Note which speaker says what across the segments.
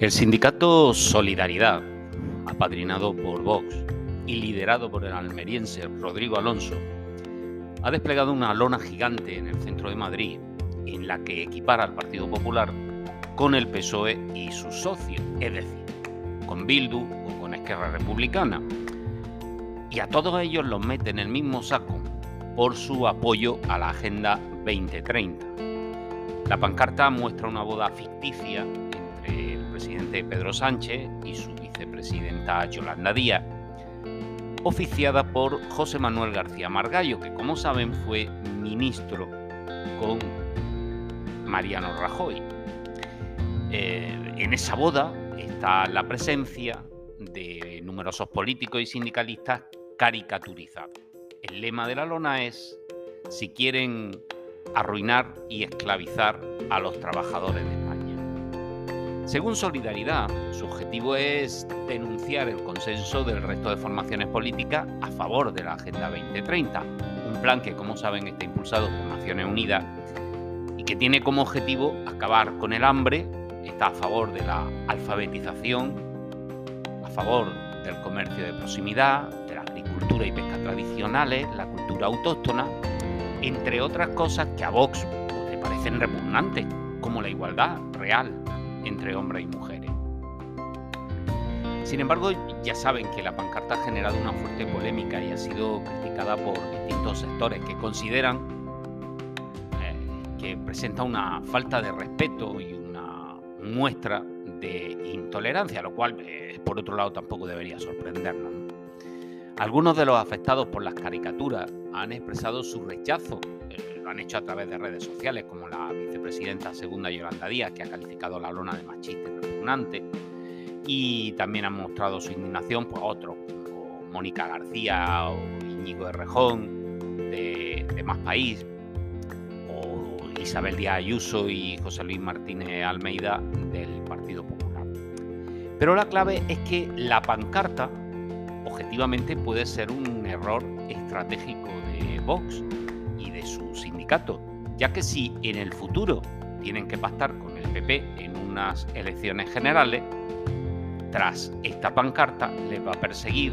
Speaker 1: El sindicato Solidaridad, apadrinado por Vox y liderado por el almeriense Rodrigo Alonso, ha desplegado una lona gigante en el centro de Madrid en la que equipara al Partido Popular con el PSOE y sus socios, es decir, con Bildu o con Esquerra Republicana. Y a todos ellos los mete en el mismo saco por su apoyo a la Agenda 2030. La pancarta muestra una boda ficticia presidente Pedro Sánchez y su vicepresidenta Yolanda Díaz, oficiada por José Manuel García Margallo, que como saben fue ministro con Mariano Rajoy. Eh, en esa boda está la presencia de numerosos políticos y sindicalistas caricaturizados. El lema de la lona es, si quieren arruinar y esclavizar a los trabajadores de según Solidaridad, su objetivo es denunciar el consenso del resto de formaciones políticas a favor de la Agenda 2030, un plan que, como saben, está impulsado por Naciones Unidas y que tiene como objetivo acabar con el hambre, está a favor de la alfabetización, a favor del comercio de proximidad, de la agricultura y pesca tradicionales, la cultura autóctona, entre otras cosas que a Vox le parecen repugnantes, como la igualdad real entre hombres y mujeres. Sin embargo, ya saben que la pancarta ha generado una fuerte polémica y ha sido criticada por distintos sectores que consideran eh, que presenta una falta de respeto y una muestra de intolerancia, lo cual, eh, por otro lado, tampoco debería sorprendernos. Algunos de los afectados por las caricaturas han expresado su rechazo han hecho a través de redes sociales, como la vicepresidenta segunda Yolanda Díaz, que ha calificado la lona de machista y repugnante, y también han mostrado su indignación por otros, como Mónica García o Íñigo de Rejón, de, de Más País, o Isabel Díaz Ayuso y José Luis Martínez Almeida del Partido Popular. Pero la clave es que la pancarta objetivamente puede ser un error estratégico de Vox ya que si en el futuro tienen que pactar con el PP en unas elecciones generales, tras esta pancarta les va a perseguir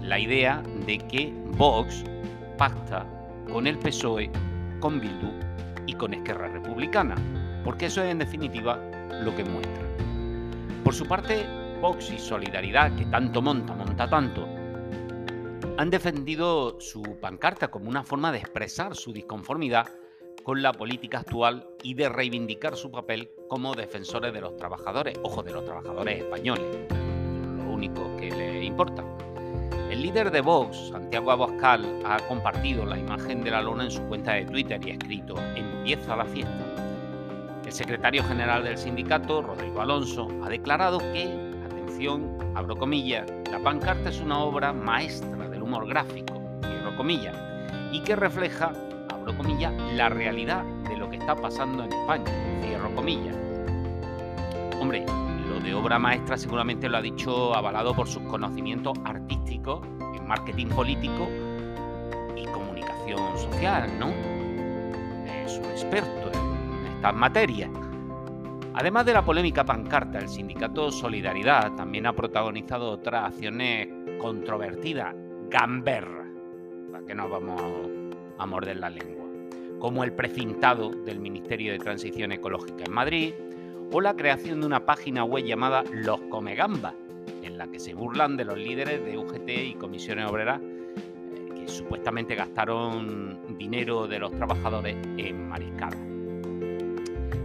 Speaker 1: la idea de que Vox pacta con el PSOE, con Bildu y con Esquerra Republicana, porque eso es en definitiva lo que muestra. Por su parte, Vox y Solidaridad, que tanto monta, monta tanto, han defendido su pancarta como una forma de expresar su disconformidad con la política actual y de reivindicar su papel como defensores de los trabajadores, ojo, de los trabajadores españoles, lo único que le importa. El líder de Vox, Santiago Abascal, ha compartido la imagen de la lona en su cuenta de Twitter y ha escrito, empieza la fiesta. El secretario general del sindicato, Rodrigo Alonso, ha declarado que, atención, abro comillas, la pancarta es una obra maestra humor gráfico, comillas, y que refleja, abro comillas, la realidad de lo que está pasando en España, cierro. Hombre, lo de obra maestra seguramente lo ha dicho avalado por sus conocimientos artísticos en marketing político y comunicación social, ¿no? Es un experto en estas materias. Además de la polémica pancarta, el sindicato Solidaridad también ha protagonizado otras acciones controvertidas gamberra, para que no vamos a morder la lengua, como el precintado del Ministerio de Transición Ecológica en Madrid o la creación de una página web llamada Los Comegambas, en la que se burlan de los líderes de UGT y comisiones obreras eh, que supuestamente gastaron dinero de los trabajadores en mariscadas.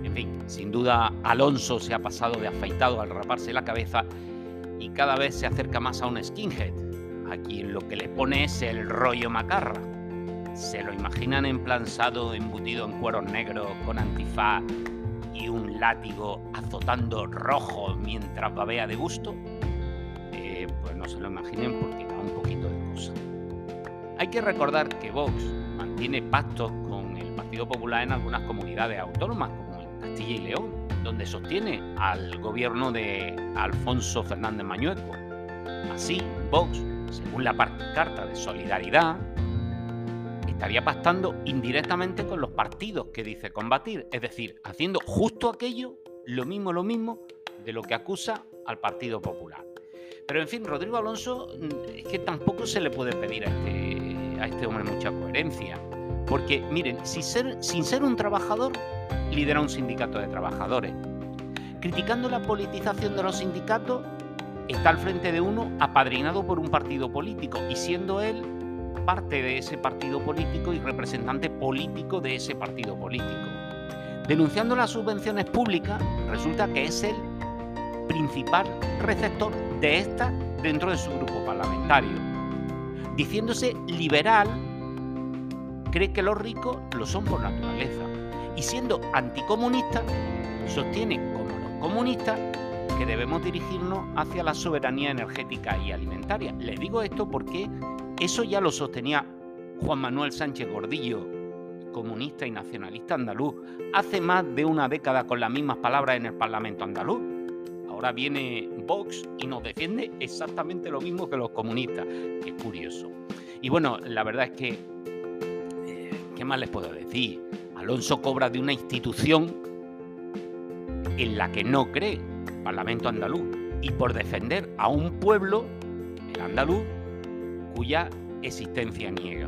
Speaker 1: En fin, sin duda Alonso se ha pasado de afeitado al raparse la cabeza y cada vez se acerca más a un skinhead, a quien lo que le pone es el rollo macarra. Se lo imaginan emplansado, embutido en cueros negros, con antifaz y un látigo azotando rojo mientras babea de gusto, eh, pues no se lo imaginen porque da un poquito de cosa. Hay que recordar que Vox mantiene pactos con el Partido Popular en algunas comunidades autónomas, como en Castilla y León, donde sostiene al gobierno de Alfonso Fernández Mañueco. Así, Vox, según la carta de solidaridad, estaría pactando indirectamente con los partidos que dice combatir, es decir, haciendo justo aquello, lo mismo, lo mismo, de lo que acusa al Partido Popular. Pero en fin, Rodrigo Alonso mm, es que tampoco se le puede pedir a este, a este hombre mucha coherencia. Porque, miren, sin ser, sin ser un trabajador, lidera un sindicato de trabajadores. Criticando la politización de los sindicatos, está al frente de uno apadrinado por un partido político y siendo él parte de ese partido político y representante político de ese partido político. Denunciando las subvenciones públicas, resulta que es el principal receptor de estas dentro de su grupo parlamentario. Diciéndose liberal, cree que los ricos lo son por naturaleza. Y siendo anticomunista, sostiene, como los comunistas, que debemos dirigirnos hacia la soberanía energética y alimentaria. Les digo esto porque eso ya lo sostenía Juan Manuel Sánchez Gordillo, comunista y nacionalista andaluz, hace más de una década con las mismas palabras en el Parlamento andaluz. Ahora viene Vox y nos defiende exactamente lo mismo que los comunistas. Qué curioso. Y bueno, la verdad es que, eh, ¿qué más les puedo decir? Alonso cobra de una institución en la que no cree, Parlamento andaluz, y por defender a un pueblo, el andaluz, cuya existencia niega.